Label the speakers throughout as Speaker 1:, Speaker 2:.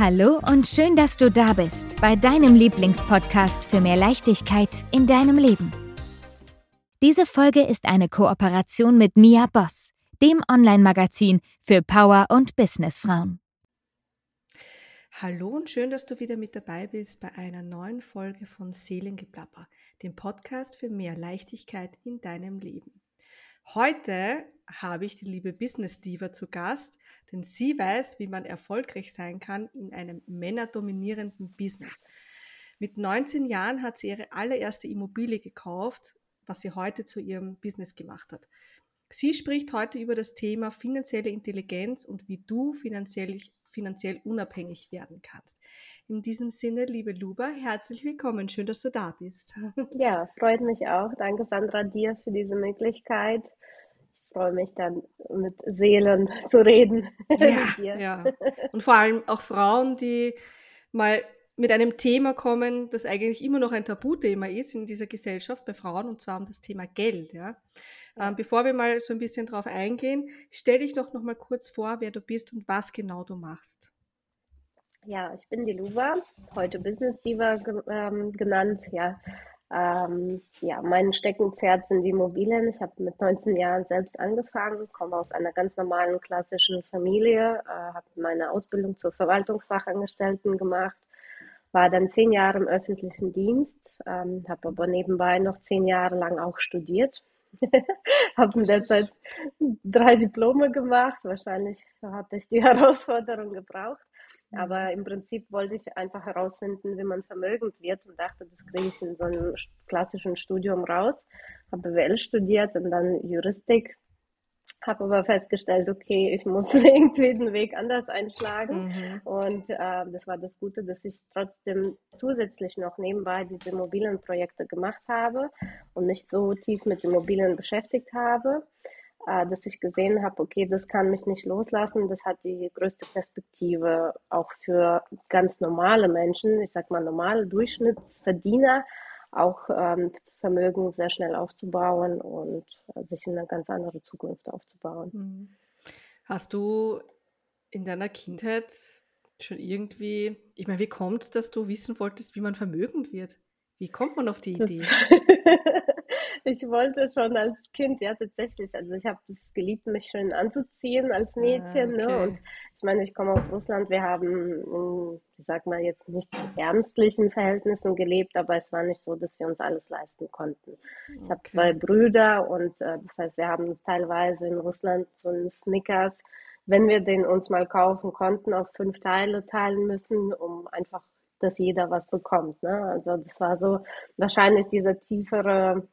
Speaker 1: Hallo und schön, dass du da bist bei deinem Lieblingspodcast für mehr Leichtigkeit in deinem Leben. Diese Folge ist eine Kooperation mit Mia Boss, dem Online-Magazin für Power- und Businessfrauen.
Speaker 2: Hallo und schön, dass du wieder mit dabei bist bei einer neuen Folge von Seelengeplapper, dem Podcast für mehr Leichtigkeit in deinem Leben. Heute habe ich die liebe Business Diva zu Gast, denn sie weiß, wie man erfolgreich sein kann in einem männerdominierenden Business. Mit 19 Jahren hat sie ihre allererste Immobilie gekauft, was sie heute zu ihrem Business gemacht hat. Sie spricht heute über das Thema finanzielle Intelligenz und wie du finanziell, finanziell unabhängig werden kannst. In diesem Sinne, liebe Luba, herzlich willkommen. Schön, dass du da bist.
Speaker 3: Ja, freut mich auch. Danke, Sandra, dir für diese Möglichkeit freue mich dann mit Seelen zu reden.
Speaker 2: Ja, ja. Und vor allem auch Frauen, die mal mit einem Thema kommen, das eigentlich immer noch ein Tabuthema ist in dieser Gesellschaft bei Frauen, und zwar um das Thema Geld. Ja. Ähm, bevor wir mal so ein bisschen drauf eingehen, stell dich doch noch mal kurz vor, wer du bist und was genau du machst.
Speaker 3: Ja, ich bin die Luva, heute Business Diva ähm, genannt. Ja, ähm, ja, mein Steckenpferd sind die Immobilien. Ich habe mit 19 Jahren selbst angefangen, komme aus einer ganz normalen klassischen Familie, äh, habe meine Ausbildung zur Verwaltungsfachangestellten gemacht, war dann zehn Jahre im öffentlichen Dienst, ähm, habe aber nebenbei noch zehn Jahre lang auch studiert. habe in der Zeit drei Diplome gemacht. Wahrscheinlich hatte ich die Herausforderung gebraucht. Aber mhm. im Prinzip wollte ich einfach herausfinden, wie man vermögend wird und dachte, das kriege ich in so einem klassischen Studium raus. Habe BWL studiert und dann Juristik. Habe aber festgestellt, okay, ich muss irgendwie den Weg anders einschlagen. Mhm. Und äh, das war das Gute, dass ich trotzdem zusätzlich noch nebenbei diese Immobilienprojekte gemacht habe und mich so tief mit Immobilien beschäftigt habe äh, dass ich gesehen habe, okay, das kann mich nicht loslassen. Das hat die größte Perspektive auch für ganz normale Menschen, ich sag mal normale Durchschnittsverdiener, auch ähm, Vermögen sehr schnell aufzubauen und äh, sich in eine ganz andere Zukunft aufzubauen.
Speaker 2: Mhm. Hast du in deiner Kindheit schon irgendwie, ich meine, wie kommt es, dass du wissen wolltest, wie man vermögend wird? Wie kommt man auf die Idee?
Speaker 3: ich wollte schon als Kind, ja tatsächlich, also ich habe es geliebt, mich schön anzuziehen als ah, Mädchen. Ah, okay. ne? Und ich meine, ich komme aus Russland, wir haben, in, ich sag mal jetzt nicht ärmstlichen Verhältnissen gelebt, aber es war nicht so, dass wir uns alles leisten konnten. Ich okay. habe zwei Brüder und äh, das heißt, wir haben uns teilweise in Russland so einen Snickers, wenn wir den uns mal kaufen konnten, auf fünf Teile teilen müssen, um einfach dass jeder was bekommt. Ne? Also das war so wahrscheinlich dieser tiefere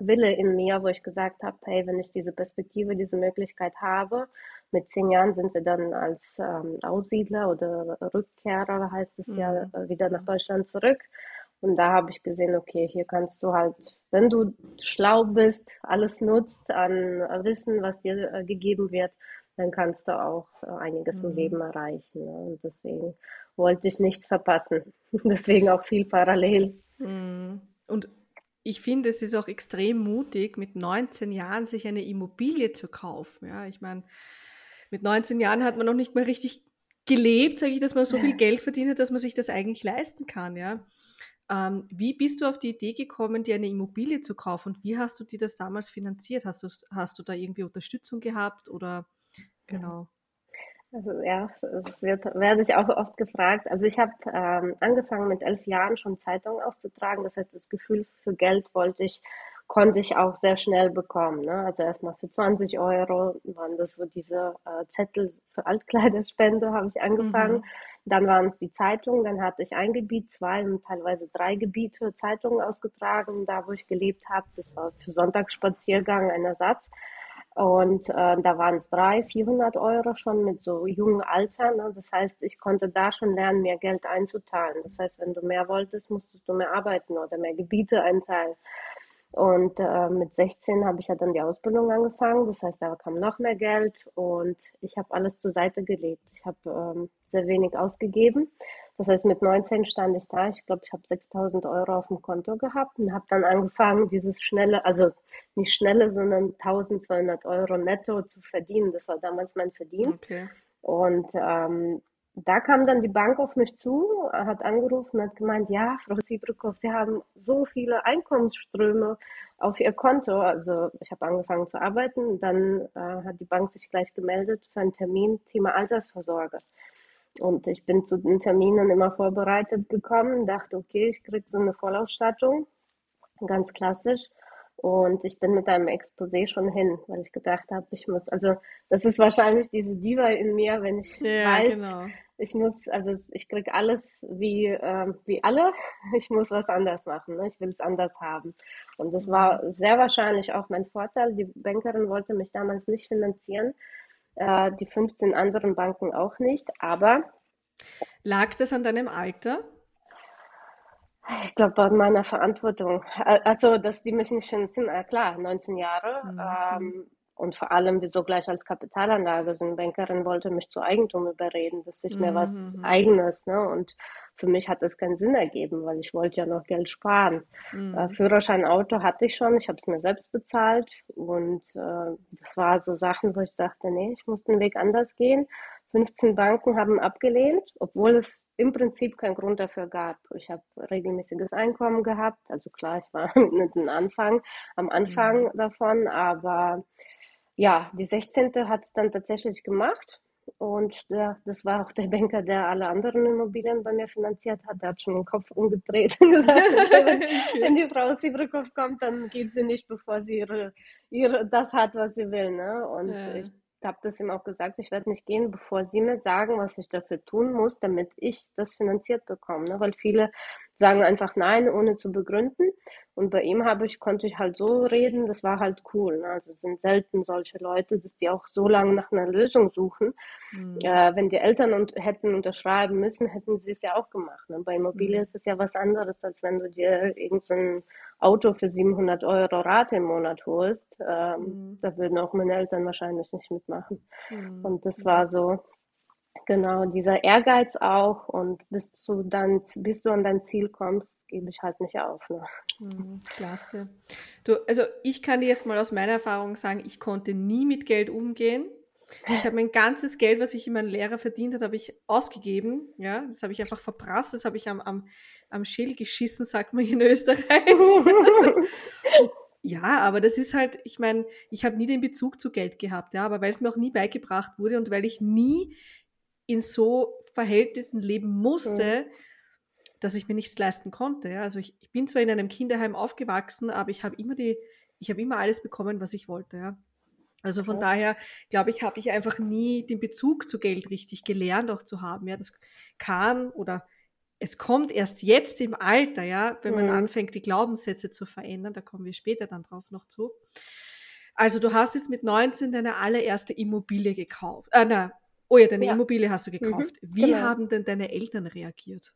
Speaker 3: Wille in mir, wo ich gesagt habe, hey, wenn ich diese Perspektive, diese Möglichkeit habe, mit zehn Jahren sind wir dann als ähm, Aussiedler oder Rückkehrer, heißt es mhm. ja, äh, wieder nach Deutschland zurück. Und da habe ich gesehen, okay, hier kannst du halt, wenn du schlau bist, alles nutzt an Wissen, was dir äh, gegeben wird, dann kannst du auch äh, einiges mhm. im Leben erreichen. Ne? Und deswegen wollte ich nichts verpassen. deswegen auch viel parallel.
Speaker 2: Mhm. Und ich finde, es ist auch extrem mutig, mit 19 Jahren sich eine Immobilie zu kaufen. Ja, ich meine, mit 19 Jahren hat man noch nicht mal richtig gelebt, sage ich, dass man so viel Geld verdient hat, dass man sich das eigentlich leisten kann. Ja. Ähm, wie bist du auf die Idee gekommen, dir eine Immobilie zu kaufen und wie hast du dir das damals finanziert? Hast du, hast du da irgendwie Unterstützung gehabt oder genau?
Speaker 3: Also ja, das wird, werde ich auch oft gefragt. Also ich habe ähm, angefangen mit elf Jahren schon Zeitungen auszutragen. Das heißt, das Gefühl für Geld wollte ich, konnte ich auch sehr schnell bekommen. Ne? Also erstmal für 20 Euro waren das so diese äh, Zettel für Altkleiderspende, habe ich angefangen. Mhm. Dann waren es die Zeitungen, dann hatte ich ein Gebiet, zwei und teilweise drei Gebiete Zeitungen ausgetragen, da wo ich gelebt habe. Das war für Sonntagsspaziergang ein Ersatz. Und äh, da waren es drei, 400 Euro schon mit so jungen Alter. Ne? Das heißt, ich konnte da schon lernen, mehr Geld einzuteilen. Das heißt, wenn du mehr wolltest, musstest du mehr arbeiten oder mehr Gebiete einteilen. Und äh, mit 16 habe ich ja dann die Ausbildung angefangen. Das heißt, da kam noch mehr Geld und ich habe alles zur Seite gelegt. Ich habe ähm, sehr wenig ausgegeben. Das heißt, mit 19 stand ich da. Ich glaube, ich habe 6000 Euro auf dem Konto gehabt und habe dann angefangen, dieses schnelle, also nicht schnelle, sondern 1200 Euro netto zu verdienen. Das war damals mein Verdienst. Okay. Und ähm, da kam dann die Bank auf mich zu, hat angerufen und hat gemeint, ja, Frau Siebrikow, Sie haben so viele Einkommensströme auf Ihr Konto. Also ich habe angefangen zu arbeiten, dann äh, hat die Bank sich gleich gemeldet für einen Termin Thema Altersvorsorge. Und ich bin zu den Terminen immer vorbereitet gekommen, dachte, okay, ich kriege so eine Vollausstattung, ganz klassisch. Und ich bin mit einem Exposé schon hin, weil ich gedacht habe, ich muss, also das ist wahrscheinlich diese Diva in mir, wenn ich ja, weiß, genau. ich muss, also ich kriege alles wie, äh, wie alle, ich muss was anders machen, ne? ich will es anders haben. Und das war mhm. sehr wahrscheinlich auch mein Vorteil. Die Bankerin wollte mich damals nicht finanzieren, äh, die 15 anderen Banken auch nicht, aber.
Speaker 2: Lag das an deinem Alter?
Speaker 3: Ich glaube, an meiner Verantwortung. Also, dass die mich nicht finanzieren, äh, klar, 19 Jahre. Mhm. Ähm, und vor allem, wieso gleich als Kapitalanlage? So eine Bankerin wollte mich zu Eigentum überreden, dass ich mhm. mir was mhm. Eigenes, ne? Und für mich hat das keinen Sinn ergeben, weil ich wollte ja noch Geld sparen. Mhm. Äh, Führerschein, Auto hatte ich schon, ich habe es mir selbst bezahlt und äh, das war so Sachen, wo ich dachte, nee, ich muss den Weg anders gehen. 15 Banken haben abgelehnt, obwohl es im Prinzip keinen Grund dafür gab. Ich habe regelmäßiges Einkommen gehabt, also klar, ich war mit dem Anfang, am Anfang mhm. davon, aber ja, die 16. hat es dann tatsächlich gemacht. Und der, das war auch der Banker, der alle anderen Immobilien bei mir finanziert hat. Der hat schon den Kopf umgedreht und gesagt, wenn, die Frau Siebrikow kommt, dann geht sie nicht, bevor sie ihre, ihre, das hat, was sie will. Ne? Und ja. ich habe das ihm auch gesagt, ich werde nicht gehen, bevor Sie mir sagen, was ich dafür tun muss, damit ich das finanziert bekomme. Ne? Weil viele sagen einfach nein, ohne zu begründen. Und bei ihm habe ich, konnte ich halt so reden, das war halt cool. Ne? Also es sind selten solche Leute, dass die auch so lange nach einer Lösung suchen. Mhm. Äh, wenn die Eltern und, hätten unterschreiben müssen, hätten sie es ja auch gemacht. Ne? Bei Immobilie mhm. ist es ja was anderes, als wenn du dir irgendein Auto für 700 Euro Rate im Monat holst. Ähm, mhm. Da würden auch meine Eltern wahrscheinlich nicht mitmachen. Mhm. Und das war so, Genau, dieser Ehrgeiz auch und bis du dann, bis du an dein Ziel kommst, gebe ich halt nicht auf. Ne?
Speaker 2: Mhm, klasse. Du, also ich kann dir jetzt mal aus meiner Erfahrung sagen, ich konnte nie mit Geld umgehen. Ich habe mein ganzes Geld, was ich in meinen Lehrer verdient habe, habe ich ausgegeben. Ja, das habe ich einfach verprasst, das habe ich am, am, am Schädel geschissen, sagt man in Österreich. ja, aber das ist halt, ich meine, ich habe nie den Bezug zu Geld gehabt, ja, aber weil es mir auch nie beigebracht wurde und weil ich nie in so Verhältnissen leben musste, mhm. dass ich mir nichts leisten konnte. Also ich, ich, bin zwar in einem Kinderheim aufgewachsen, aber ich habe immer die, ich habe immer alles bekommen, was ich wollte. Ja. Also von okay. daher, glaube ich, habe ich einfach nie den Bezug zu Geld richtig gelernt, auch zu haben. Ja, das kam oder es kommt erst jetzt im Alter, ja, wenn man mhm. anfängt, die Glaubenssätze zu verändern. Da kommen wir später dann drauf noch zu. Also du hast jetzt mit 19 deine allererste Immobilie gekauft. Äh, na, Oh ja, deine ja. Immobilie hast du mhm, gekauft. Mhm, Wie genau. haben denn deine Eltern reagiert?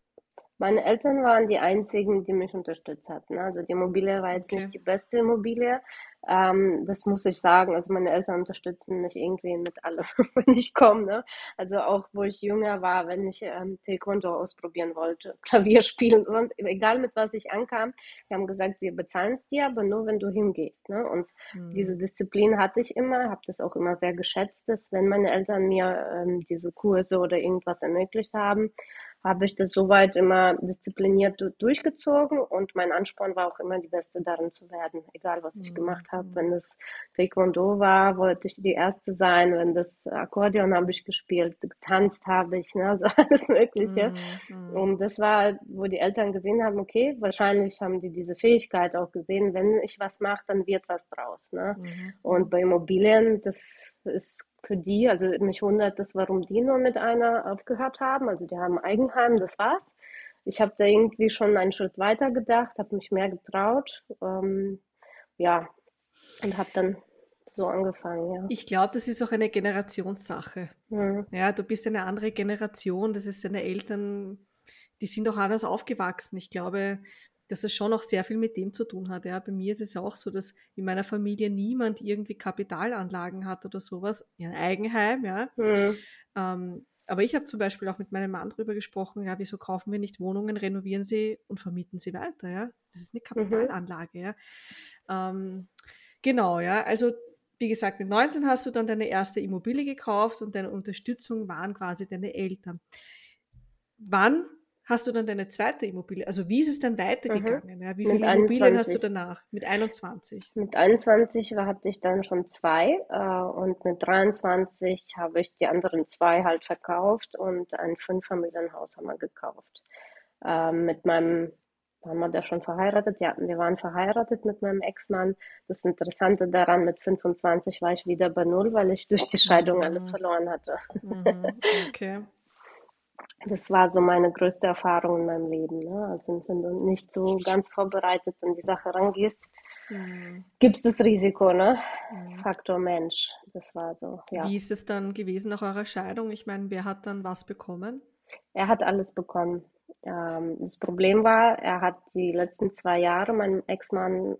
Speaker 3: Meine Eltern waren die einzigen, die mich unterstützt hatten. Also die Immobilie war jetzt okay. nicht die beste Immobilie. Ähm, das muss ich sagen. Also meine Eltern unterstützen mich irgendwie mit allem, wenn ich komme. Ne? Also auch, wo ich jünger war, wenn ich ähm, Taekwondo ausprobieren wollte, Klavier spielen, und egal mit was ich ankam, die haben gesagt, wir bezahlen es dir, aber nur, wenn du hingehst. Ne? Und mhm. diese Disziplin hatte ich immer, habe das auch immer sehr geschätzt, dass wenn meine Eltern mir ähm, diese Kurse oder irgendwas ermöglicht haben, habe ich das soweit immer diszipliniert durchgezogen und mein Ansporn war auch immer die Beste darin zu werden, egal was ich mhm. gemacht habe. Wenn das Taekwondo war, wollte ich die Erste sein. Wenn das Akkordeon habe ich gespielt, getanzt habe ich, ne, also alles Mögliche. Mhm. Und das war, wo die Eltern gesehen haben, okay, wahrscheinlich haben die diese Fähigkeit auch gesehen, wenn ich was mache, dann wird was draus. Ne? Mhm. Und bei Immobilien, das ist für die, also mich wundert das, warum die nur mit einer aufgehört haben. Also die haben Eigenheim, das war's. Ich habe da irgendwie schon einen Schritt weiter gedacht, habe mich mehr getraut. Ähm, ja, und habe dann so angefangen, ja.
Speaker 2: Ich glaube, das ist auch eine Generationssache. Mhm. Ja, du bist eine andere Generation, das ist deine Eltern, die sind auch anders aufgewachsen. Ich glaube, dass es schon auch sehr viel mit dem zu tun hat. Ja, bei mir ist es auch so, dass in meiner Familie niemand irgendwie Kapitalanlagen hat oder sowas, ein Eigenheim, ja. Mhm. Ähm, aber ich habe zum Beispiel auch mit meinem Mann darüber gesprochen, ja, wieso kaufen wir nicht Wohnungen, renovieren sie und vermieten sie weiter, ja. Das ist eine mhm. Kapitalanlage, mhm. ja. Ähm, genau, ja. Also wie gesagt, mit 19 hast du dann deine erste Immobilie gekauft und deine Unterstützung waren quasi deine Eltern. Wann hast du dann deine zweite Immobilie? Also wie ist es dann weitergegangen? Mhm. Ja, wie viele Immobilien hast du danach? Mit 21?
Speaker 3: Mit 21 hatte ich dann schon zwei äh, und mit 23 habe ich die anderen zwei halt verkauft und ein Fünffamilienhaus haben wir gekauft. Äh, mit meinem waren wir da schon verheiratet? Ja, wir waren verheiratet mit meinem Ex-Mann. Das Interessante daran, mit 25 war ich wieder bei Null, weil ich durch die Scheidung mhm. alles verloren hatte. Mhm. Okay. Das war so meine größte Erfahrung in meinem Leben. Ne? Also wenn du nicht so ganz vorbereitet an die Sache rangehst, mhm. gibt es das Risiko, ne? Mhm. Faktor Mensch. Das war so,
Speaker 2: ja. Wie ist es dann gewesen nach eurer Scheidung? Ich meine, wer hat dann was bekommen?
Speaker 3: Er hat alles bekommen. Ähm, das Problem war, er hat die letzten zwei Jahre, mein Ex-Mann,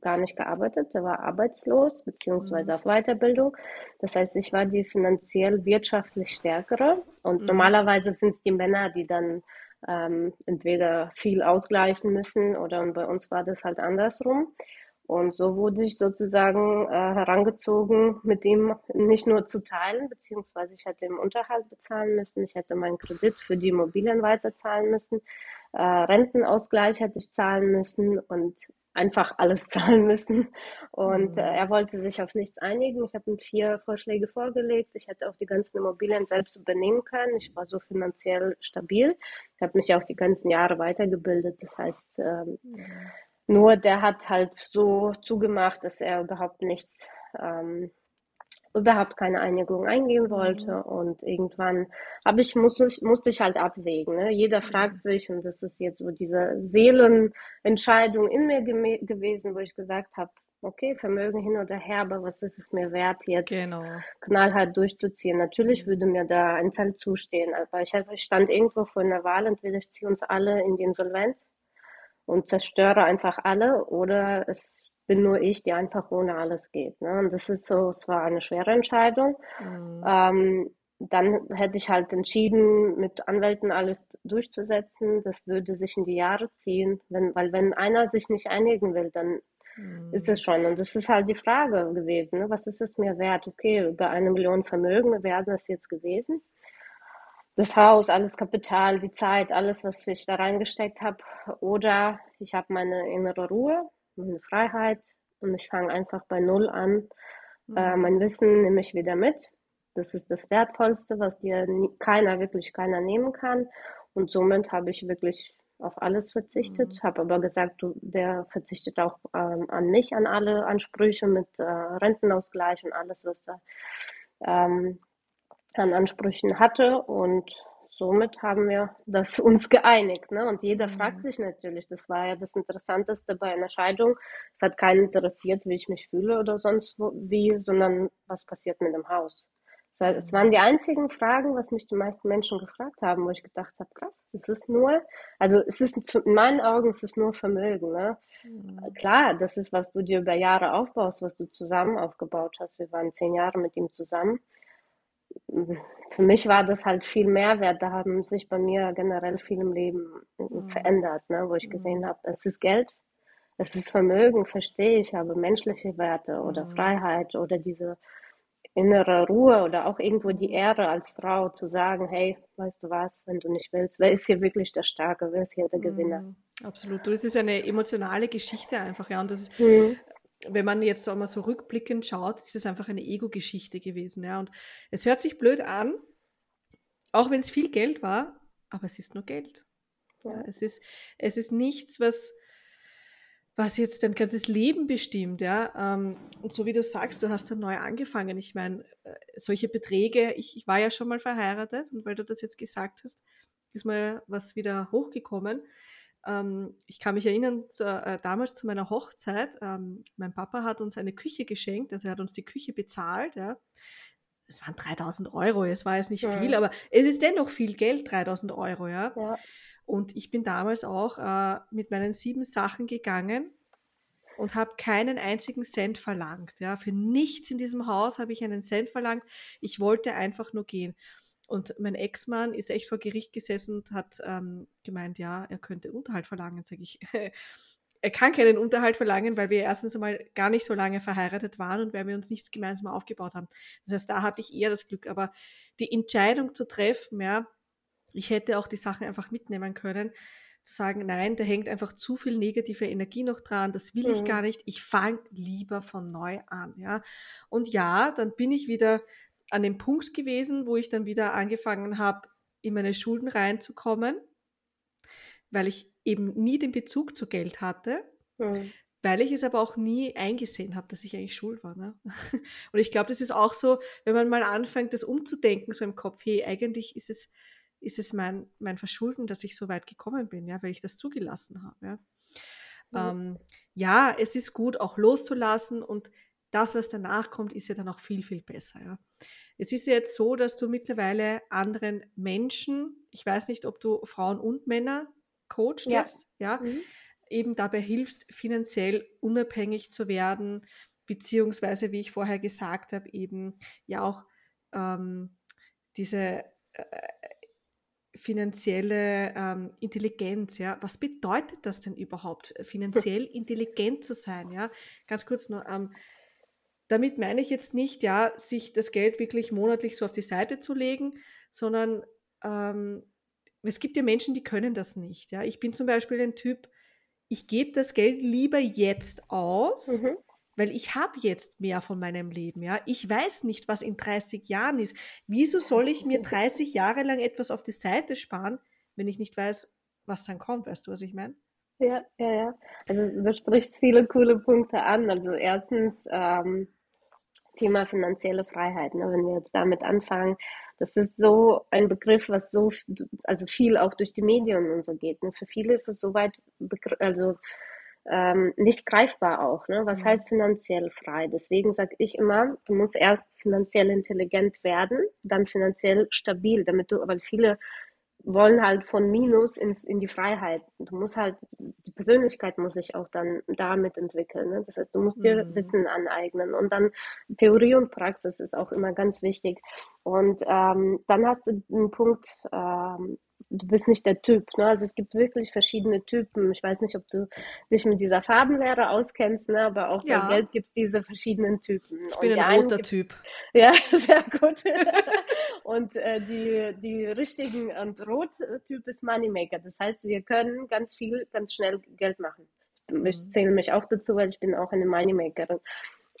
Speaker 3: gar nicht gearbeitet. Er war arbeitslos beziehungsweise mhm. auf Weiterbildung. Das heißt, ich war die finanziell wirtschaftlich stärkere. Und mhm. normalerweise sind es die Männer, die dann ähm, entweder viel ausgleichen müssen oder und bei uns war das halt andersrum. Und so wurde ich sozusagen äh, herangezogen, mit ihm nicht nur zu teilen, beziehungsweise ich hätte im Unterhalt bezahlen müssen, ich hätte meinen Kredit für die Immobilien weiterzahlen müssen, äh, Rentenausgleich hätte ich zahlen müssen und einfach alles zahlen müssen. Und mhm. äh, er wollte sich auf nichts einigen. Ich habe ihm vier Vorschläge vorgelegt. Ich hätte auch die ganzen Immobilien selbst übernehmen können. Ich war so finanziell stabil. Ich habe mich auch die ganzen Jahre weitergebildet. Das heißt, ähm, mhm nur der hat halt so zugemacht, dass er überhaupt nichts, ähm, überhaupt keine Einigung eingehen wollte. Mhm. Und irgendwann habe ich, musste, musste ich halt abwägen. Ne? Jeder mhm. fragt sich, und das ist jetzt so diese Seelenentscheidung in mir gewesen, wo ich gesagt habe, okay, Vermögen hin oder her, aber was ist es mir wert, jetzt genau. knallhart durchzuziehen? Natürlich mhm. würde mir da ein Teil zustehen, aber ich, ich stand irgendwo vor einer Wahl, entweder ich ziehe uns alle in die Insolvenz und zerstöre einfach alle oder es bin nur ich, die einfach ohne alles geht. Ne? Und das ist so, es war eine schwere Entscheidung. Mhm. Ähm, dann hätte ich halt entschieden, mit Anwälten alles durchzusetzen. Das würde sich in die Jahre ziehen, wenn, weil wenn einer sich nicht einigen will, dann mhm. ist es schon. Und das ist halt die Frage gewesen. Ne? Was ist es mir wert? Okay, über eine Million Vermögen wäre das jetzt gewesen das Haus, alles Kapital, die Zeit, alles, was ich da reingesteckt habe. Oder ich habe meine innere Ruhe, meine Freiheit und ich fange einfach bei Null an. Mhm. Äh, mein Wissen nehme ich wieder mit. Das ist das Wertvollste, was dir nie, keiner, wirklich keiner nehmen kann. Und somit habe ich wirklich auf alles verzichtet, mhm. habe aber gesagt, du, der verzichtet auch ähm, an mich, an alle Ansprüche mit äh, Rentenausgleich und alles, was da ähm, an Ansprüchen hatte und somit haben wir das uns geeinigt. Ne? Und jeder mhm. fragt sich natürlich, das war ja das Interessanteste bei einer Scheidung. Es hat keinen interessiert, wie ich mich fühle oder sonst wie, sondern was passiert mit dem Haus. Es waren die einzigen Fragen, was mich die meisten Menschen gefragt haben, wo ich gedacht habe, krass, es ist nur, also es ist in meinen Augen es ist nur Vermögen. Ne? Mhm. Klar, das ist, was du dir über Jahre aufbaust, was du zusammen aufgebaut hast. Wir waren zehn Jahre mit ihm zusammen für mich war das halt viel Mehrwert. Da haben sich bei mir generell viel im Leben mhm. verändert, ne? wo ich mhm. gesehen habe, es ist Geld, es ist Vermögen, verstehe ich, aber menschliche Werte oder mhm. Freiheit oder diese innere Ruhe oder auch irgendwo die Ehre als Frau zu sagen, hey, weißt du was, wenn du nicht willst, wer ist hier wirklich der Starke, wer ist hier der Gewinner?
Speaker 2: Mhm. Absolut. Das ist eine emotionale Geschichte einfach, ja. Und das mhm wenn man jetzt einmal so rückblickend schaut, ist es einfach eine Ego-Geschichte gewesen. Ja. Und es hört sich blöd an, auch wenn es viel Geld war, aber es ist nur Geld. Ja. es, ist, es ist nichts, was, was jetzt dein ganzes Leben bestimmt. Ja. Ähm, und so wie du sagst, du hast dann neu angefangen. Ich meine, äh, solche Beträge, ich, ich war ja schon mal verheiratet und weil du das jetzt gesagt hast, ist mal was wieder hochgekommen. Ähm, ich kann mich erinnern, zu, äh, damals zu meiner Hochzeit, ähm, mein Papa hat uns eine Küche geschenkt, also er hat uns die Küche bezahlt, ja. Es waren 3000 Euro, es war jetzt nicht ja. viel, aber es ist dennoch viel Geld, 3000 Euro, ja. ja. Und ich bin damals auch äh, mit meinen sieben Sachen gegangen und habe keinen einzigen Cent verlangt. Ja. Für nichts in diesem Haus habe ich einen Cent verlangt. Ich wollte einfach nur gehen. Und mein Ex-Mann ist echt vor Gericht gesessen und hat ähm, gemeint, ja, er könnte Unterhalt verlangen, sage ich. er kann keinen Unterhalt verlangen, weil wir erstens einmal gar nicht so lange verheiratet waren und weil wir uns nichts gemeinsam aufgebaut haben. Das heißt, da hatte ich eher das Glück. Aber die Entscheidung zu treffen, ja, ich hätte auch die Sachen einfach mitnehmen können, zu sagen, nein, da hängt einfach zu viel negative Energie noch dran, das will mhm. ich gar nicht, ich fange lieber von neu an, ja. Und ja, dann bin ich wieder an dem Punkt gewesen, wo ich dann wieder angefangen habe, in meine Schulden reinzukommen, weil ich eben nie den Bezug zu Geld hatte, mhm. weil ich es aber auch nie eingesehen habe, dass ich eigentlich schuld war. Ne? Und ich glaube, das ist auch so, wenn man mal anfängt, das umzudenken, so im Kopf, hey, eigentlich ist es, ist es mein, mein Verschulden, dass ich so weit gekommen bin, ja, weil ich das zugelassen habe. Ja. Mhm. Ähm, ja, es ist gut, auch loszulassen und das, was danach kommt, ist ja dann auch viel, viel besser. Ja. Es ist ja jetzt so, dass du mittlerweile anderen Menschen, ich weiß nicht, ob du Frauen und Männer coachst ja. jetzt, ja, mhm. eben dabei hilfst, finanziell unabhängig zu werden, beziehungsweise, wie ich vorher gesagt habe, eben ja auch ähm, diese äh, finanzielle ähm, Intelligenz, ja. Was bedeutet das denn überhaupt, finanziell intelligent zu sein, ja? Ganz kurz nur, ähm, damit meine ich jetzt nicht, ja, sich das Geld wirklich monatlich so auf die Seite zu legen, sondern ähm, es gibt ja Menschen, die können das nicht. Ja? Ich bin zum Beispiel ein Typ, ich gebe das Geld lieber jetzt aus, mhm. weil ich habe jetzt mehr von meinem Leben. Ja? Ich weiß nicht, was in 30 Jahren ist. Wieso soll ich mir 30 Jahre lang etwas auf die Seite sparen, wenn ich nicht weiß, was dann kommt? Weißt du, was ich meine?
Speaker 3: Ja, ja, ja. Also du sprichst viele coole Punkte an. Also erstens ähm, Thema finanzielle Freiheit. Ne? Wenn wir jetzt damit anfangen, das ist so ein Begriff, was so, also viel auch durch die Medien und so geht. Ne? Für viele ist es soweit, also ähm, nicht greifbar auch. Ne? Was mhm. heißt finanziell frei? Deswegen sage ich immer, du musst erst finanziell intelligent werden, dann finanziell stabil, damit du, weil viele wollen halt von Minus in, in die Freiheit. Du musst halt, die Persönlichkeit muss sich auch dann damit entwickeln. Ne? Das heißt, du musst dir mhm. Wissen aneignen und dann Theorie und Praxis ist auch immer ganz wichtig. Und ähm, dann hast du einen Punkt, ähm, du bist nicht der Typ. Ne? Also es gibt wirklich verschiedene Typen. Ich weiß nicht, ob du dich mit dieser Farbenlehre auskennst, ne? aber auch ja. bei Geld gibt es diese verschiedenen Typen.
Speaker 2: Ich bin ein roter Typ.
Speaker 3: Ja, sehr gut. und äh, die, die richtigen und rot Typ ist Moneymaker. Das heißt, wir können ganz viel, ganz schnell Geld machen. Ich mhm. zähle mich auch dazu, weil ich bin auch eine Moneymakerin.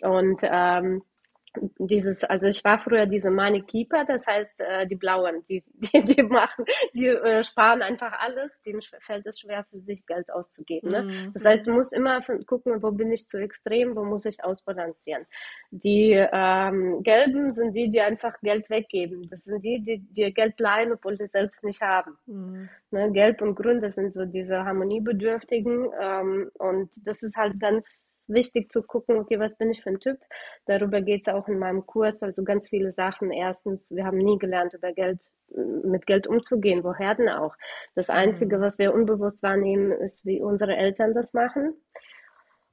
Speaker 3: Und ähm, dieses, also ich war früher diese Money Keeper, das heißt äh, die Blauen, die, die, die machen, die äh, sparen einfach alles, denen fällt es schwer für sich Geld auszugeben. Ne? Mhm. Das heißt, du musst immer gucken, wo bin ich zu extrem, wo muss ich ausbalancieren. Die ähm, Gelben sind die, die einfach Geld weggeben. Das sind die, die dir Geld leihen, obwohl sie selbst nicht haben. Mhm. Ne? Gelb und Grün, das sind so diese Harmoniebedürftigen ähm, und das ist halt ganz wichtig zu gucken, okay, was bin ich für ein Typ? Darüber geht es auch in meinem Kurs, also ganz viele Sachen. Erstens, wir haben nie gelernt, über Geld, mit Geld umzugehen. Woher denn auch? Das Einzige, mhm. was wir unbewusst wahrnehmen, ist, wie unsere Eltern das machen.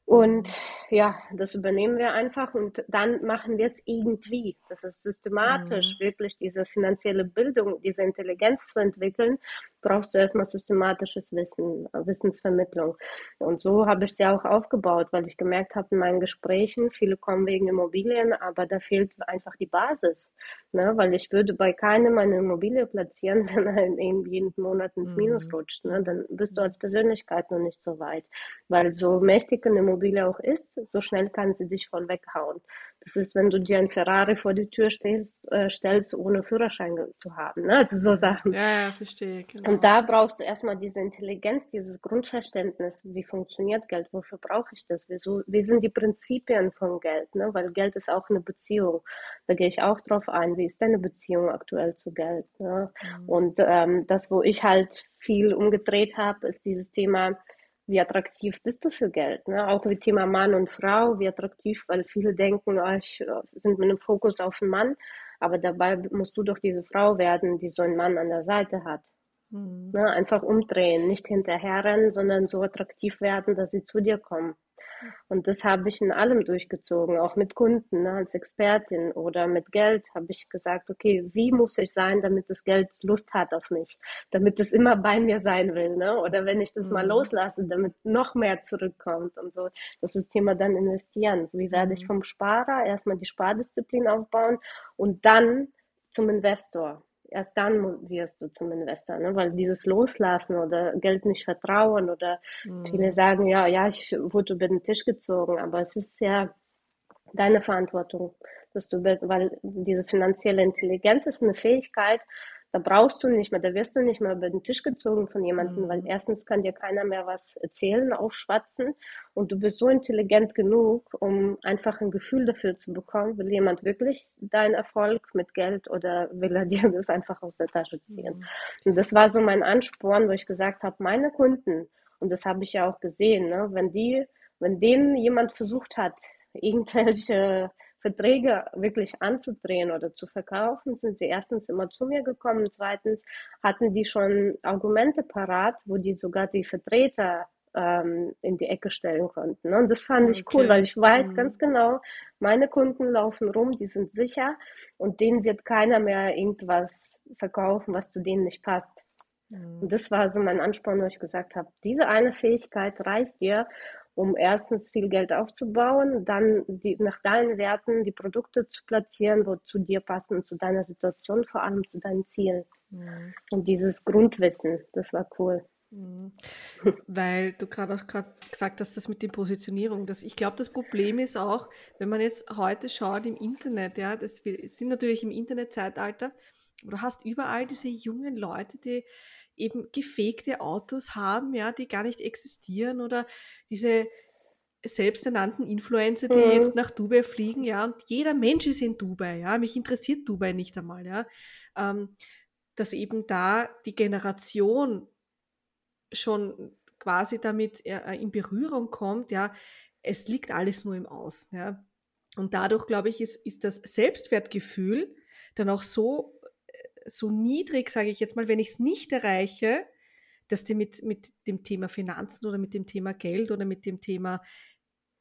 Speaker 3: Und ja, das übernehmen wir einfach und dann machen wir es irgendwie. Das ist systematisch, mhm. wirklich diese finanzielle Bildung, diese Intelligenz zu entwickeln, brauchst du erstmal systematisches Wissen, Wissensvermittlung. Und so habe ich es ja auch aufgebaut, weil ich gemerkt habe in meinen Gesprächen, viele kommen wegen Immobilien, aber da fehlt einfach die Basis. Ne? Weil ich würde bei keinem eine Immobilie platzieren, wenn er eben jeden Monat ins Minus mhm. rutscht. Ne? Dann bist du als Persönlichkeit noch nicht so weit. Weil so mächtig eine Immobilie auch ist, so schnell kann sie dich voll weghauen. Das ist, wenn du dir ein Ferrari vor die Tür stellst, äh, stellst ohne Führerschein zu haben. Ne? Also so Sachen.
Speaker 2: Ja, ja, verstehe. Genau.
Speaker 3: Und da brauchst du erstmal diese Intelligenz, dieses Grundverständnis, wie funktioniert Geld, wofür brauche ich das, wieso, wie sind die Prinzipien von Geld, ne? weil Geld ist auch eine Beziehung. Da gehe ich auch drauf ein, wie ist deine Beziehung aktuell zu Geld. Ne? Mhm. Und ähm, das, wo ich halt viel umgedreht habe, ist dieses Thema, wie attraktiv bist du für Geld? Ne? Auch wie Thema Mann und Frau, wie attraktiv, weil viele denken, oh, ich äh, sind mit einem Fokus auf den Mann, aber dabei musst du doch diese Frau werden, die so einen Mann an der Seite hat. Mhm. Ne? Einfach umdrehen, nicht hinterherrennen, sondern so attraktiv werden, dass sie zu dir kommen. Und das habe ich in allem durchgezogen, auch mit Kunden, ne, als Expertin oder mit Geld habe ich gesagt, okay, wie muss ich sein, damit das Geld Lust hat auf mich, damit es immer bei mir sein will, ne? Oder wenn ich das mhm. mal loslasse, damit noch mehr zurückkommt und so. Das ist das Thema dann investieren. Wie werde ich mhm. vom Sparer erstmal die Spardisziplin aufbauen und dann zum Investor erst dann wirst du zum Investor, ne? weil dieses Loslassen oder Geld nicht vertrauen oder mhm. viele sagen, ja, ja, ich wurde über den Tisch gezogen, aber es ist ja deine Verantwortung, dass du, weil diese finanzielle Intelligenz ist eine Fähigkeit, da brauchst du nicht mehr, da wirst du nicht mehr über den Tisch gezogen von jemandem, mhm. weil erstens kann dir keiner mehr was erzählen, aufschwatzen und du bist so intelligent genug, um einfach ein Gefühl dafür zu bekommen, will jemand wirklich deinen Erfolg mit Geld oder will er dir das einfach aus der Tasche ziehen. Mhm. Und das war so mein Ansporn, wo ich gesagt habe, meine Kunden, und das habe ich ja auch gesehen, ne, wenn die, wenn denen jemand versucht hat, irgendwelche Verträge wirklich anzudrehen oder zu verkaufen, sind sie erstens immer zu mir gekommen. Zweitens hatten die schon Argumente parat, wo die sogar die Vertreter ähm, in die Ecke stellen konnten. Und das fand ich cool, weil ich weiß mhm. ganz genau, meine Kunden laufen rum, die sind sicher und denen wird keiner mehr irgendwas verkaufen, was zu denen nicht passt. Mhm. Und das war so mein Ansporn, wo ich gesagt habe, diese eine Fähigkeit reicht dir, um erstens viel Geld aufzubauen, dann die, nach deinen Werten die Produkte zu platzieren, wo zu dir passen, zu deiner Situation, vor allem zu deinen Zielen. Mhm. Und dieses Grundwissen, das war cool.
Speaker 2: Mhm. Weil du gerade auch gerade gesagt hast, das mit der Positionierung. Das, ich glaube, das Problem ist auch, wenn man jetzt heute schaut im Internet, ja, das wir sind natürlich im Internetzeitalter, du hast überall diese jungen Leute, die eben gefegte Autos haben, ja, die gar nicht existieren oder diese selbsternannten Influencer, die mhm. jetzt nach Dubai fliegen, ja, und jeder Mensch ist in Dubai, ja, mich interessiert Dubai nicht einmal, ja, ähm, dass eben da die Generation schon quasi damit äh, in Berührung kommt, ja, es liegt alles nur im Außen, ja. Und dadurch, glaube ich, ist, ist das Selbstwertgefühl dann auch so so niedrig, sage ich jetzt mal, wenn ich es nicht erreiche, dass die mit, mit dem Thema Finanzen oder mit dem Thema Geld oder mit dem Thema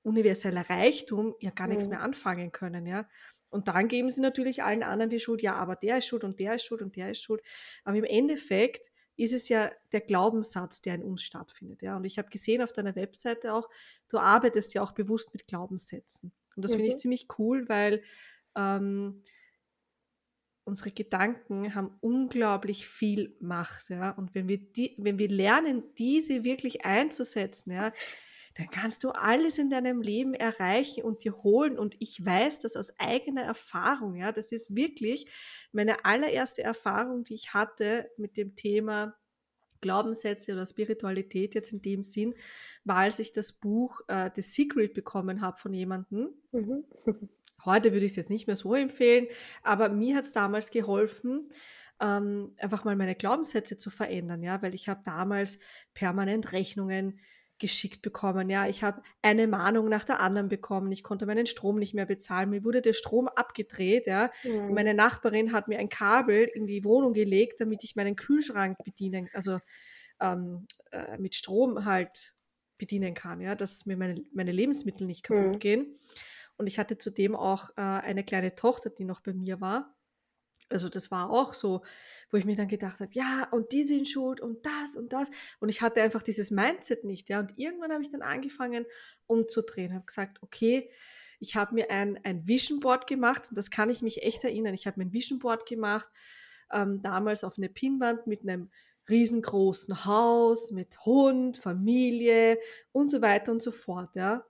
Speaker 2: universeller Reichtum ja gar mhm. nichts mehr anfangen können, ja. Und dann geben sie natürlich allen anderen die Schuld, ja, aber der ist schuld und der ist schuld und der ist schuld. Aber im Endeffekt ist es ja der Glaubenssatz, der in uns stattfindet. Ja? Und ich habe gesehen auf deiner Webseite auch, du arbeitest ja auch bewusst mit Glaubenssätzen. Und das mhm. finde ich mhm. ziemlich cool, weil ähm, unsere Gedanken haben unglaublich viel Macht, ja. Und wenn wir die, wenn wir lernen, diese wirklich einzusetzen, ja, dann kannst du alles in deinem Leben erreichen und dir holen. Und ich weiß das aus eigener Erfahrung, ja. Das ist wirklich meine allererste Erfahrung, die ich hatte mit dem Thema Glaubenssätze oder Spiritualität jetzt in dem Sinn, war, als ich das Buch äh, The Secret bekommen habe von jemandem. Mhm. Heute würde ich es jetzt nicht mehr so empfehlen, aber mir hat es damals geholfen, ähm, einfach mal meine Glaubenssätze zu verändern, ja, weil ich habe damals permanent Rechnungen geschickt bekommen, ja, ich habe eine Mahnung nach der anderen bekommen, ich konnte meinen Strom nicht mehr bezahlen, mir wurde der Strom abgedreht, ja, mhm. meine Nachbarin hat mir ein Kabel in die Wohnung gelegt, damit ich meinen Kühlschrank bedienen, also ähm, äh, mit Strom halt bedienen kann, ja, dass mir meine, meine Lebensmittel nicht kaputt mhm. gehen. Und ich hatte zudem auch äh, eine kleine Tochter, die noch bei mir war. Also das war auch so, wo ich mir dann gedacht habe, ja, und die sind schuld und das und das. Und ich hatte einfach dieses Mindset nicht, ja. Und irgendwann habe ich dann angefangen umzudrehen, habe gesagt, okay, ich habe mir ein, ein Vision Board gemacht, und das kann ich mich echt erinnern. Ich habe mir ein Vision Board gemacht, ähm, damals auf eine Pinnwand mit einem riesengroßen Haus, mit Hund, Familie und so weiter und so fort, ja.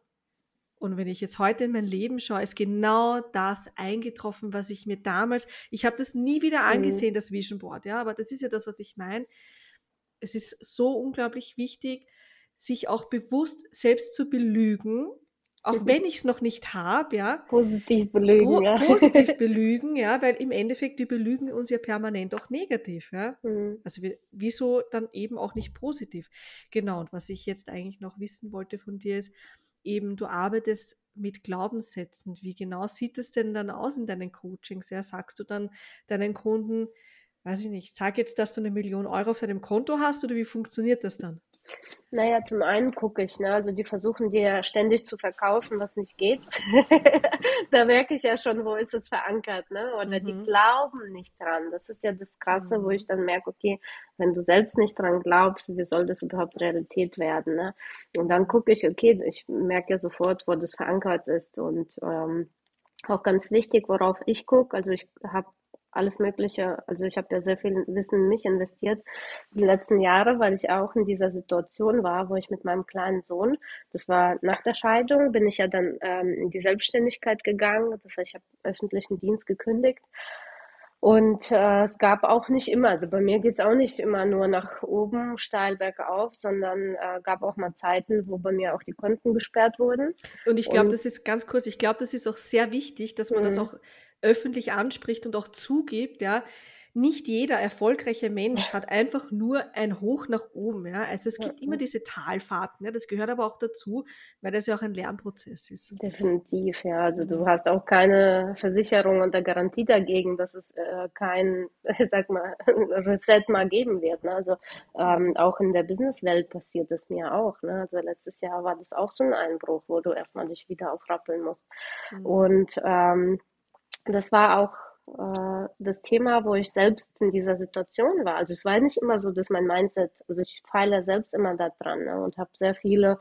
Speaker 2: Und wenn ich jetzt heute in mein Leben schaue, ist genau das eingetroffen, was ich mir damals, ich habe das nie wieder mhm. angesehen, mhm. das Vision Board, ja, aber das ist ja das, was ich meine. Es ist so unglaublich wichtig, sich auch bewusst selbst zu belügen, auch mhm. wenn ich es noch nicht habe, ja.
Speaker 3: Positiv belügen, po ja.
Speaker 2: Positiv belügen, ja, weil im Endeffekt, wir belügen uns ja permanent auch negativ, ja. Mhm. Also wir, wieso dann eben auch nicht positiv? Genau, und was ich jetzt eigentlich noch wissen wollte von dir ist, eben du arbeitest mit Glaubenssätzen. Wie genau sieht es denn dann aus in deinen Coachings? Ja, sagst du dann deinen Kunden, weiß ich nicht, sag jetzt, dass du eine Million Euro auf deinem Konto hast oder wie funktioniert das dann?
Speaker 3: Naja, zum einen gucke ich, ne? Also die versuchen dir ja ständig zu verkaufen, was nicht geht. da merke ich ja schon, wo ist es verankert, ne? Oder mhm. die glauben nicht dran. Das ist ja das Krasse, mhm. wo ich dann merke, okay, wenn du selbst nicht dran glaubst, wie soll das überhaupt Realität werden, ne? Und dann gucke ich, okay, ich merke ja sofort, wo das verankert ist und ähm, auch ganz wichtig, worauf ich gucke. Also ich habe alles Mögliche. Also ich habe ja sehr viel Wissen in mich investiert die letzten Jahre, weil ich auch in dieser Situation war, wo ich mit meinem kleinen Sohn, das war nach der Scheidung, bin ich ja dann ähm, in die Selbstständigkeit gegangen. Das heißt, ich habe öffentlichen Dienst gekündigt. Und äh, es gab auch nicht immer, also bei mir geht's auch nicht immer nur nach oben, steil bergauf, sondern äh, gab auch mal Zeiten, wo bei mir auch die Konten gesperrt wurden.
Speaker 2: Und ich glaube, das ist ganz kurz, ich glaube, das ist auch sehr wichtig, dass man das mhm. auch öffentlich anspricht und auch zugibt, ja, nicht jeder erfolgreiche Mensch hat einfach nur ein Hoch nach oben. Ja? Also es gibt ja. immer diese Talfahrten. Ja? Das gehört aber auch dazu, weil das ja auch ein Lernprozess ist.
Speaker 3: Definitiv, ja. Also du hast auch keine Versicherung und der Garantie dagegen, dass es äh, kein, ich sag mal, Reset mal geben wird. Ne? Also ähm, auch in der Businesswelt passiert das mir auch. Ne? Also letztes Jahr war das auch so ein Einbruch, wo du erstmal dich wieder aufrappeln musst. Mhm. Und ähm, das war auch äh, das Thema, wo ich selbst in dieser Situation war. Also es war nicht immer so, dass mein Mindset, also ich feile selbst immer da dran ne, und habe sehr viele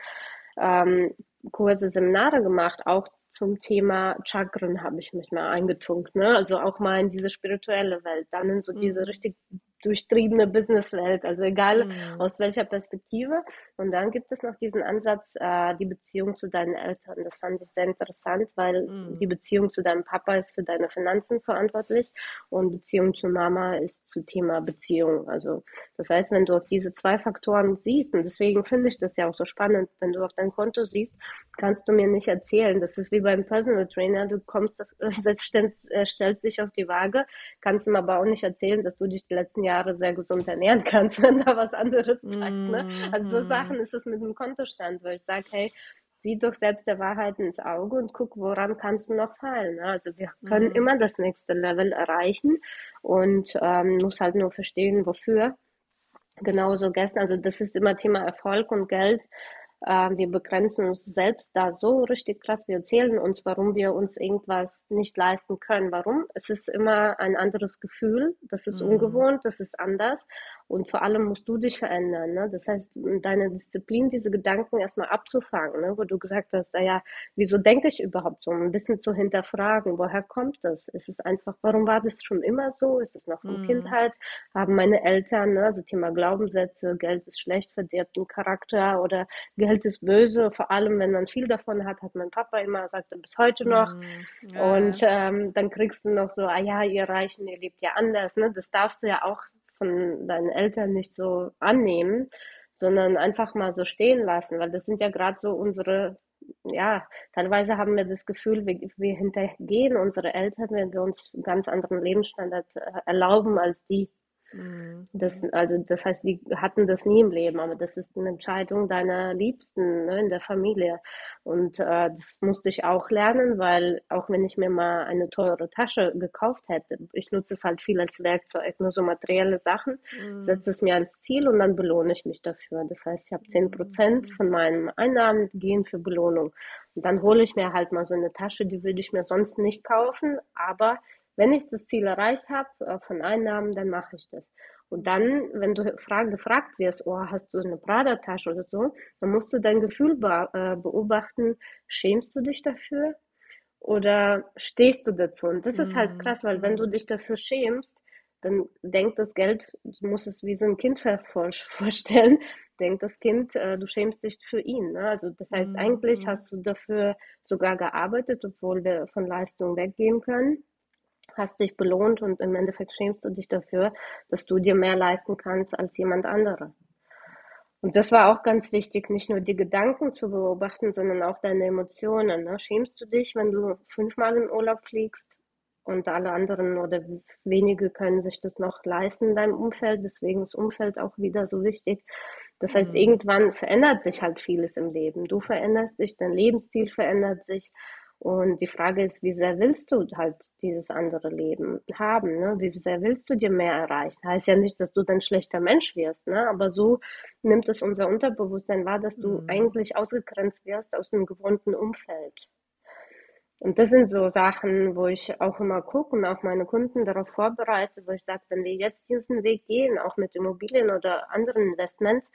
Speaker 3: ähm, Kurse, Seminare gemacht, auch zum Thema Chakren habe ich mich mal eingetunkt, ne? Also auch mal in diese spirituelle Welt, dann in so mhm. diese richtig durchtriebene Businesswelt, also egal mhm. aus welcher Perspektive. Und dann gibt es noch diesen Ansatz, äh, die Beziehung zu deinen Eltern. Das fand ich sehr interessant, weil mhm. die Beziehung zu deinem Papa ist für deine Finanzen verantwortlich und Beziehung zu Mama ist zu Thema Beziehung. Also das heißt, wenn du auf diese zwei Faktoren siehst, und deswegen finde ich das ja auch so spannend, wenn du auf dein Konto siehst, kannst du mir nicht erzählen. Das ist wie beim Personal Trainer, du kommst, stellst, stellst dich auf die Waage, kannst ihm aber auch nicht erzählen, dass du dich die letzten Jahre Jahre sehr gesund ernähren kannst, wenn da was anderes sagt. Ne? Also so mhm. Sachen ist es mit dem Kontostand, wo ich sage, hey, sieh doch selbst der Wahrheit ins Auge und guck, woran kannst du noch fallen. Ne? Also wir können mhm. immer das nächste Level erreichen und ähm, muss halt nur verstehen, wofür. Genauso gestern, also das ist immer Thema Erfolg und Geld. Äh, wir begrenzen uns selbst da so richtig krass. Wir erzählen uns, warum wir uns irgendwas nicht leisten können. Warum? Es ist immer ein anderes Gefühl. Das ist mhm. ungewohnt, das ist anders. Und vor allem musst du dich verändern. Ne? Das heißt, deine Disziplin, diese Gedanken erstmal abzufangen, ne? wo du gesagt hast, naja, wieso denke ich überhaupt so? Ein bisschen zu hinterfragen, woher kommt das? Ist es einfach, warum war das schon immer so? Ist es noch von mhm. Kindheit? Haben meine Eltern, ne? also Thema Glaubenssätze, Geld ist schlecht, verdirbt den Charakter oder Geld ist böse. Vor allem, wenn man viel davon hat, hat mein Papa immer gesagt, bis heute noch. Mhm. Ja. Und ähm, dann kriegst du noch so, ah ja, ihr Reichen, ihr lebt ja anders. Ne? Das darfst du ja auch von deinen Eltern nicht so annehmen, sondern einfach mal so stehen lassen, weil das sind ja gerade so unsere, ja, teilweise haben wir das Gefühl, wir, wir hintergehen unsere Eltern, wenn wir uns einen ganz anderen Lebensstandard äh, erlauben als die. Mhm. Das, also das heißt, die hatten das nie im Leben, aber das ist eine Entscheidung deiner Liebsten ne, in der Familie. Und äh, das musste ich auch lernen, weil auch wenn ich mir mal eine teure Tasche gekauft hätte, ich nutze es halt viel als Werkzeug, nur so materielle Sachen, mhm. setze es mir als Ziel und dann belohne ich mich dafür. Das heißt, ich habe zehn Prozent mhm. von meinen Einnahmen gehen für Belohnung. Und dann hole ich mir halt mal so eine Tasche, die würde ich mir sonst nicht kaufen, aber wenn ich das Ziel erreicht habe äh, von Einnahmen, dann mache ich das. Und dann, wenn du frag, gefragt wirst, oh, hast du eine Prada-Tasche oder so, dann musst du dein Gefühl äh, beobachten, schämst du dich dafür oder stehst du dazu? Und das ist halt mhm. krass, weil wenn du dich dafür schämst, dann denkt das Geld, du musst es wie so ein Kind vorstellen, denkt das Kind, äh, du schämst dich für ihn. Ne? Also das heißt, mhm. eigentlich hast du dafür sogar gearbeitet, obwohl wir von Leistung weggehen können hast dich belohnt und im Endeffekt schämst du dich dafür, dass du dir mehr leisten kannst als jemand andere. Und das war auch ganz wichtig, nicht nur die Gedanken zu beobachten, sondern auch deine Emotionen. Ne? Schämst du dich, wenn du fünfmal in Urlaub fliegst und alle anderen oder wenige können sich das noch leisten in deinem Umfeld? Deswegen ist Umfeld auch wieder so wichtig. Das heißt, mhm. irgendwann verändert sich halt vieles im Leben. Du veränderst dich, dein Lebensstil verändert sich Und die Frage ist, wie sehr willst du halt dieses andere Leben haben? Ne? Wie sehr willst du dir mehr erreichen? Heißt ja nicht, dass du dann schlechter Mensch wirst, ne? aber so nimmt es unser Unterbewusstsein wahr, dass du mhm. eigentlich ausgegrenzt wirst aus einem gewohnten Umfeld. Und das sind so Sachen, wo ich auch immer gucke und auch meine Kunden darauf vorbereite, wo ich sage, wenn wir jetzt diesen Weg gehen, auch mit Immobilien oder anderen Investments,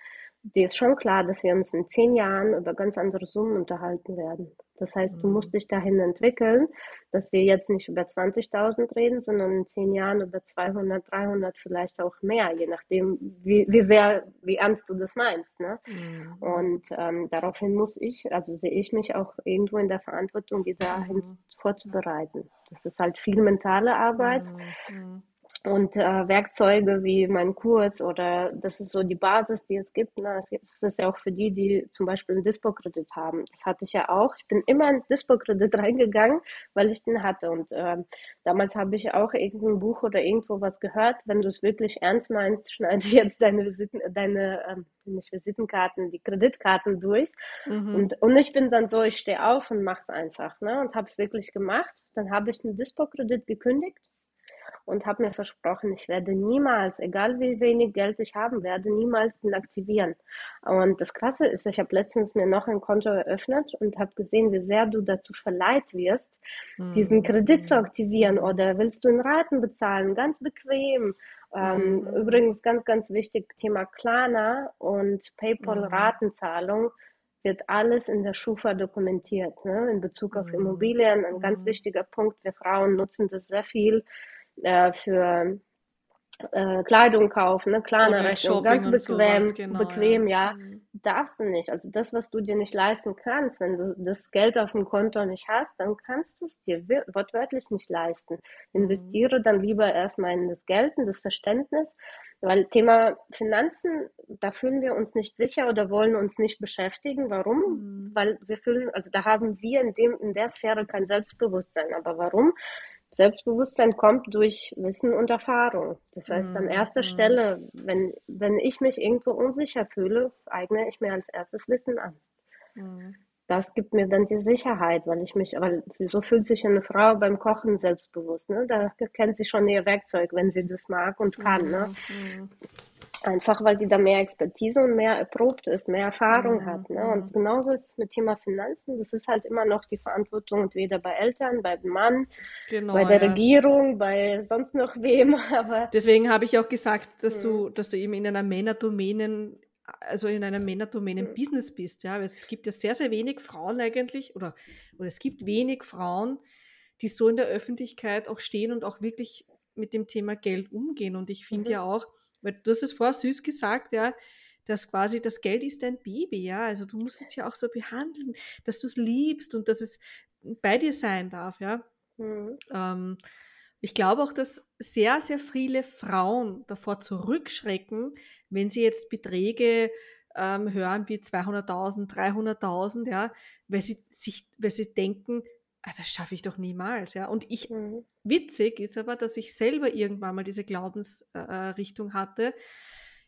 Speaker 3: dir ist schon klar, dass wir uns in zehn Jahren über ganz andere Summen unterhalten werden. Das heißt, du musst mhm. dich dahin entwickeln, dass wir jetzt nicht über 20.000 reden, sondern in zehn Jahren über 200, 300, vielleicht auch mehr, je nachdem, wie, wie sehr, wie ernst du das meinst. Ne? Mhm. Und ähm, daraufhin muss ich, also sehe ich mich auch irgendwo in der Verantwortung, die dahin mhm. vorzubereiten. Das ist halt viel mentale Arbeit. Mhm. Und äh, Werkzeuge wie mein Kurs oder das ist so die Basis, die es gibt. Ne? Das ist ja auch für die, die zum Beispiel einen Dispo-Kredit haben. Das hatte ich ja auch. Ich bin immer in Dispo-Kredit reingegangen, weil ich den hatte. Und äh, damals habe ich auch irgendein Buch oder irgendwo was gehört. Wenn du es wirklich ernst meinst, schneide jetzt deine Visiten, deine äh, nicht Visitenkarten, die Kreditkarten durch. Mhm. Und, und ich bin dann so, ich stehe auf und mach's einfach. Ne? Und habe es wirklich gemacht. Dann habe ich einen Dispo-Kredit gekündigt und habe mir versprochen, ich werde niemals, egal wie wenig Geld ich haben werde, niemals den aktivieren. Und das Krasse ist, ich habe letztens mir noch ein Konto eröffnet und habe gesehen, wie sehr du dazu verleiht wirst, mhm. diesen Kredit zu aktivieren oder willst du in Raten bezahlen, ganz bequem. Ähm, mhm. Übrigens ganz, ganz wichtig, Thema Klarna und PayPal-Ratenzahlung wird alles in der Schufa dokumentiert, ne, in Bezug auf mhm. Immobilien. Ein ganz wichtiger Punkt. Wir Frauen nutzen das sehr viel äh, für äh, Kleidung kaufen, ne? Klarna-Rechnung, ganz bequem, sowas, genau, bequem, ja. ja. Mhm. Darfst du nicht. Also das, was du dir nicht leisten kannst, wenn du das Geld auf dem Konto nicht hast, dann kannst du es dir wortwörtlich nicht leisten. Mhm. Investiere mhm. dann lieber erstmal in das Geld, in das Verständnis, weil Thema Finanzen, da fühlen wir uns nicht sicher oder wollen uns nicht beschäftigen. Warum? Mhm. Weil wir fühlen, also da haben wir in dem, in der Sphäre kein Selbstbewusstsein. Aber warum? Selbstbewusstsein kommt durch Wissen und Erfahrung. Das heißt, mhm. an erster mhm. Stelle, wenn, wenn ich mich irgendwo unsicher fühle, eigne ich mir als erstes Wissen an. Mhm. Das gibt mir dann die Sicherheit, weil ich mich, weil wieso fühlt sich eine Frau beim Kochen selbstbewusst? Ne? Da kennt sie schon ihr Werkzeug, wenn sie das mag und kann. Ne? Mhm. Einfach weil die da mehr Expertise und mehr erprobt ist, mehr Erfahrung mhm. hat. Ne? Und genauso ist es mit Thema Finanzen. Das ist halt immer noch die Verantwortung entweder bei Eltern, beim Mann, genau, bei der ja. Regierung, bei sonst noch wem. Aber
Speaker 2: Deswegen habe ich auch gesagt, dass mhm. du, dass du eben in einer Männerdomänen also in einer Männerdomänen-Business mhm. bist, ja, weil es gibt ja sehr, sehr wenig Frauen eigentlich, oder, oder es gibt wenig Frauen, die so in der Öffentlichkeit auch stehen und auch wirklich mit dem Thema Geld umgehen. Und ich finde mhm. ja auch, weil du hast es vorher süß gesagt, ja, dass quasi das Geld ist dein Baby, ja. Also du musst es ja auch so behandeln, dass du es liebst und dass es bei dir sein darf, ja. Mhm. Ähm, ich glaube auch, dass sehr, sehr viele Frauen davor zurückschrecken, wenn sie jetzt Beträge ähm, hören wie 200.000, 300.000, ja, weil sie sich, weil sie denken, ah, das schaffe ich doch niemals, ja. Und ich, mhm. witzig ist aber, dass ich selber irgendwann mal diese Glaubensrichtung äh, hatte,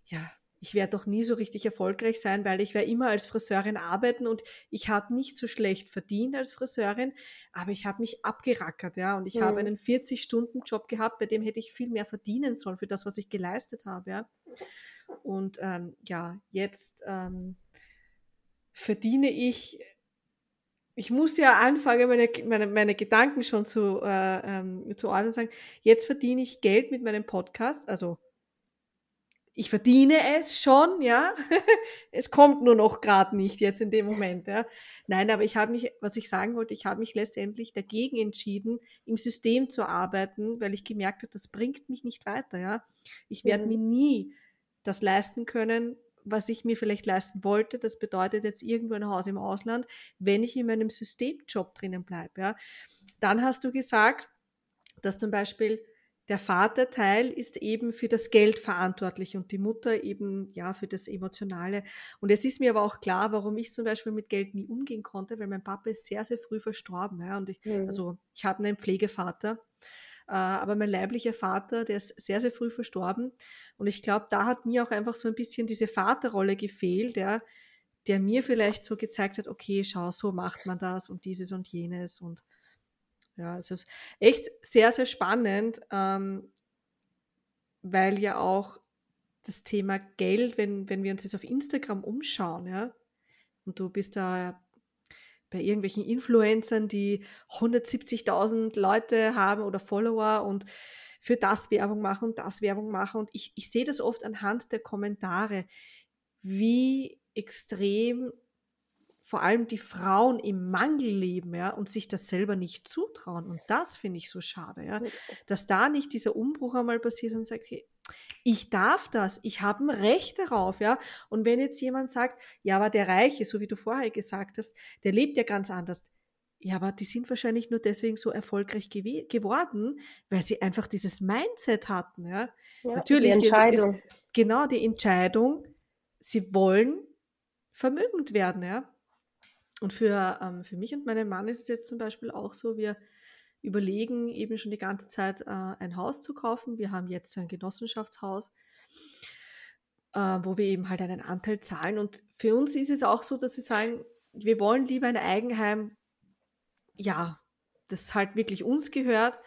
Speaker 2: ja, ich werde doch nie so richtig erfolgreich sein, weil ich werde immer als Friseurin arbeiten und ich habe nicht so schlecht verdient als Friseurin, aber ich habe mich abgerackert, ja, und ich mhm. habe einen 40-Stunden-Job gehabt, bei dem hätte ich viel mehr verdienen sollen für das, was ich geleistet habe, ja. Und ähm, ja, jetzt ähm, verdiene ich ich muss ja anfangen, meine, meine, meine Gedanken schon zu, äh, ähm, zu ordnen und sagen, jetzt verdiene ich Geld mit meinem Podcast, also ich verdiene es schon, ja. es kommt nur noch gerade nicht jetzt in dem Moment, ja. Nein, aber ich habe mich, was ich sagen wollte, ich habe mich letztendlich dagegen entschieden, im System zu arbeiten, weil ich gemerkt habe, das bringt mich nicht weiter, ja. Ich werde mhm. mir nie das leisten können, was ich mir vielleicht leisten wollte. Das bedeutet jetzt irgendwo ein Haus im Ausland, wenn ich in meinem Systemjob drinnen bleibe. Ja. Dann hast du gesagt, dass zum Beispiel der Vaterteil ist eben für das Geld verantwortlich und die Mutter eben ja für das Emotionale. Und es ist mir aber auch klar, warum ich zum Beispiel mit Geld nie umgehen konnte, weil mein Papa ist sehr, sehr früh verstorben. Ja, und ich, mhm. also ich habe einen Pflegevater aber mein leiblicher Vater, der ist sehr, sehr früh verstorben. Und ich glaube, da hat mir auch einfach so ein bisschen diese Vaterrolle gefehlt, ja, der mir vielleicht so gezeigt hat, okay, schau, so macht man das und dieses und jenes und ja, es ist echt sehr, sehr spannend, ähm, weil ja auch das Thema Geld, wenn, wenn wir uns jetzt auf Instagram umschauen, ja, und du bist da bei irgendwelchen Influencern, die 170.000 Leute haben oder Follower und für das Werbung machen und das Werbung machen. Und ich, ich sehe das oft anhand der Kommentare, wie extrem vor allem die Frauen im Mangel leben, ja, und sich das selber nicht zutrauen. Und das finde ich so schade, ja, dass da nicht dieser Umbruch einmal passiert und sagt, hey, ich darf das, ich habe ein Recht darauf, ja. Und wenn jetzt jemand sagt, ja, aber der Reiche, so wie du vorher gesagt hast, der lebt ja ganz anders. Ja, aber die sind wahrscheinlich nur deswegen so erfolgreich gew geworden, weil sie einfach dieses Mindset hatten, ja. ja Natürlich die Entscheidung. Ist, ist genau die Entscheidung, sie wollen vermögend werden, ja. Und für, ähm, für mich und meinen Mann ist es jetzt zum Beispiel auch so, wir überlegen eben schon die ganze Zeit äh, ein Haus zu kaufen. Wir haben jetzt ein Genossenschaftshaus, äh, wo wir eben halt einen Anteil zahlen. Und für uns ist es auch so, dass wir sagen, wir wollen lieber ein Eigenheim, ja, das halt wirklich uns gehört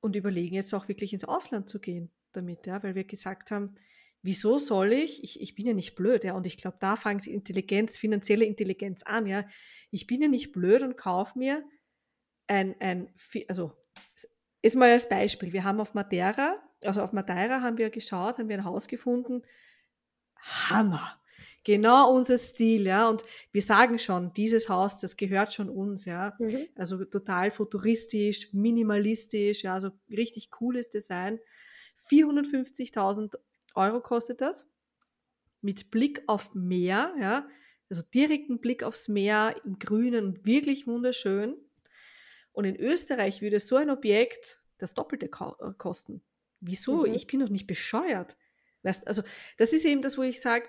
Speaker 2: und überlegen jetzt auch wirklich ins Ausland zu gehen damit, ja, weil wir gesagt haben, wieso soll ich, ich, ich bin ja nicht blöd, ja, und ich glaube, da fängt Intelligenz, finanzielle Intelligenz an, ja. Ich bin ja nicht blöd und kaufe mir ein, ein, also, ist mal als Beispiel, wir haben auf Madeira, also auf Madeira haben wir geschaut, haben wir ein Haus gefunden, Hammer! Genau unser Stil, ja, und wir sagen schon, dieses Haus, das gehört schon uns, ja. Mhm. Also total futuristisch, minimalistisch, ja, also richtig cooles Design. 450.000 Euro kostet das. Mit Blick auf Meer, ja. Also direkten Blick aufs Meer im Grünen wirklich wunderschön. Und in Österreich würde so ein Objekt das Doppelte äh, kosten. Wieso? Mhm. Ich bin doch nicht bescheuert. Weißt, also das ist eben das, wo ich sage,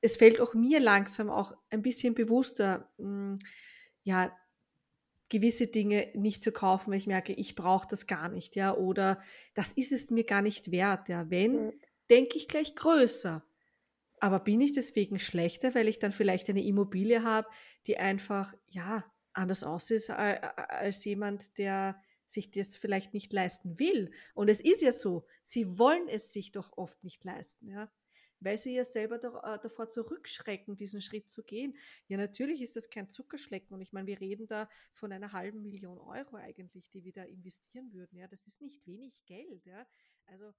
Speaker 2: es fällt auch mir langsam auch ein bisschen bewusster, mh, hm, ja, gewisse Dinge nicht zu kaufen, weil ich merke, ich brauche das gar nicht, ja, oder das ist es mir gar nicht wert, ja. Wenn, mhm denke ich gleich größer. Aber bin ich deswegen schlechter, weil ich dann vielleicht eine Immobilie habe, die einfach, ja, anders aussieht als jemand, der sich das vielleicht nicht leisten will. Und es ist ja so, sie wollen es sich doch oft nicht leisten, ja. Weil sie ja selber doch, äh, davor zurückschrecken, diesen Schritt zu gehen. Ja, natürlich ist das kein Zuckerschlecken. Und ich meine, wir reden da von einer halben Million Euro eigentlich, die wir da investieren würden. Ja, das ist nicht wenig Geld, ja. Also,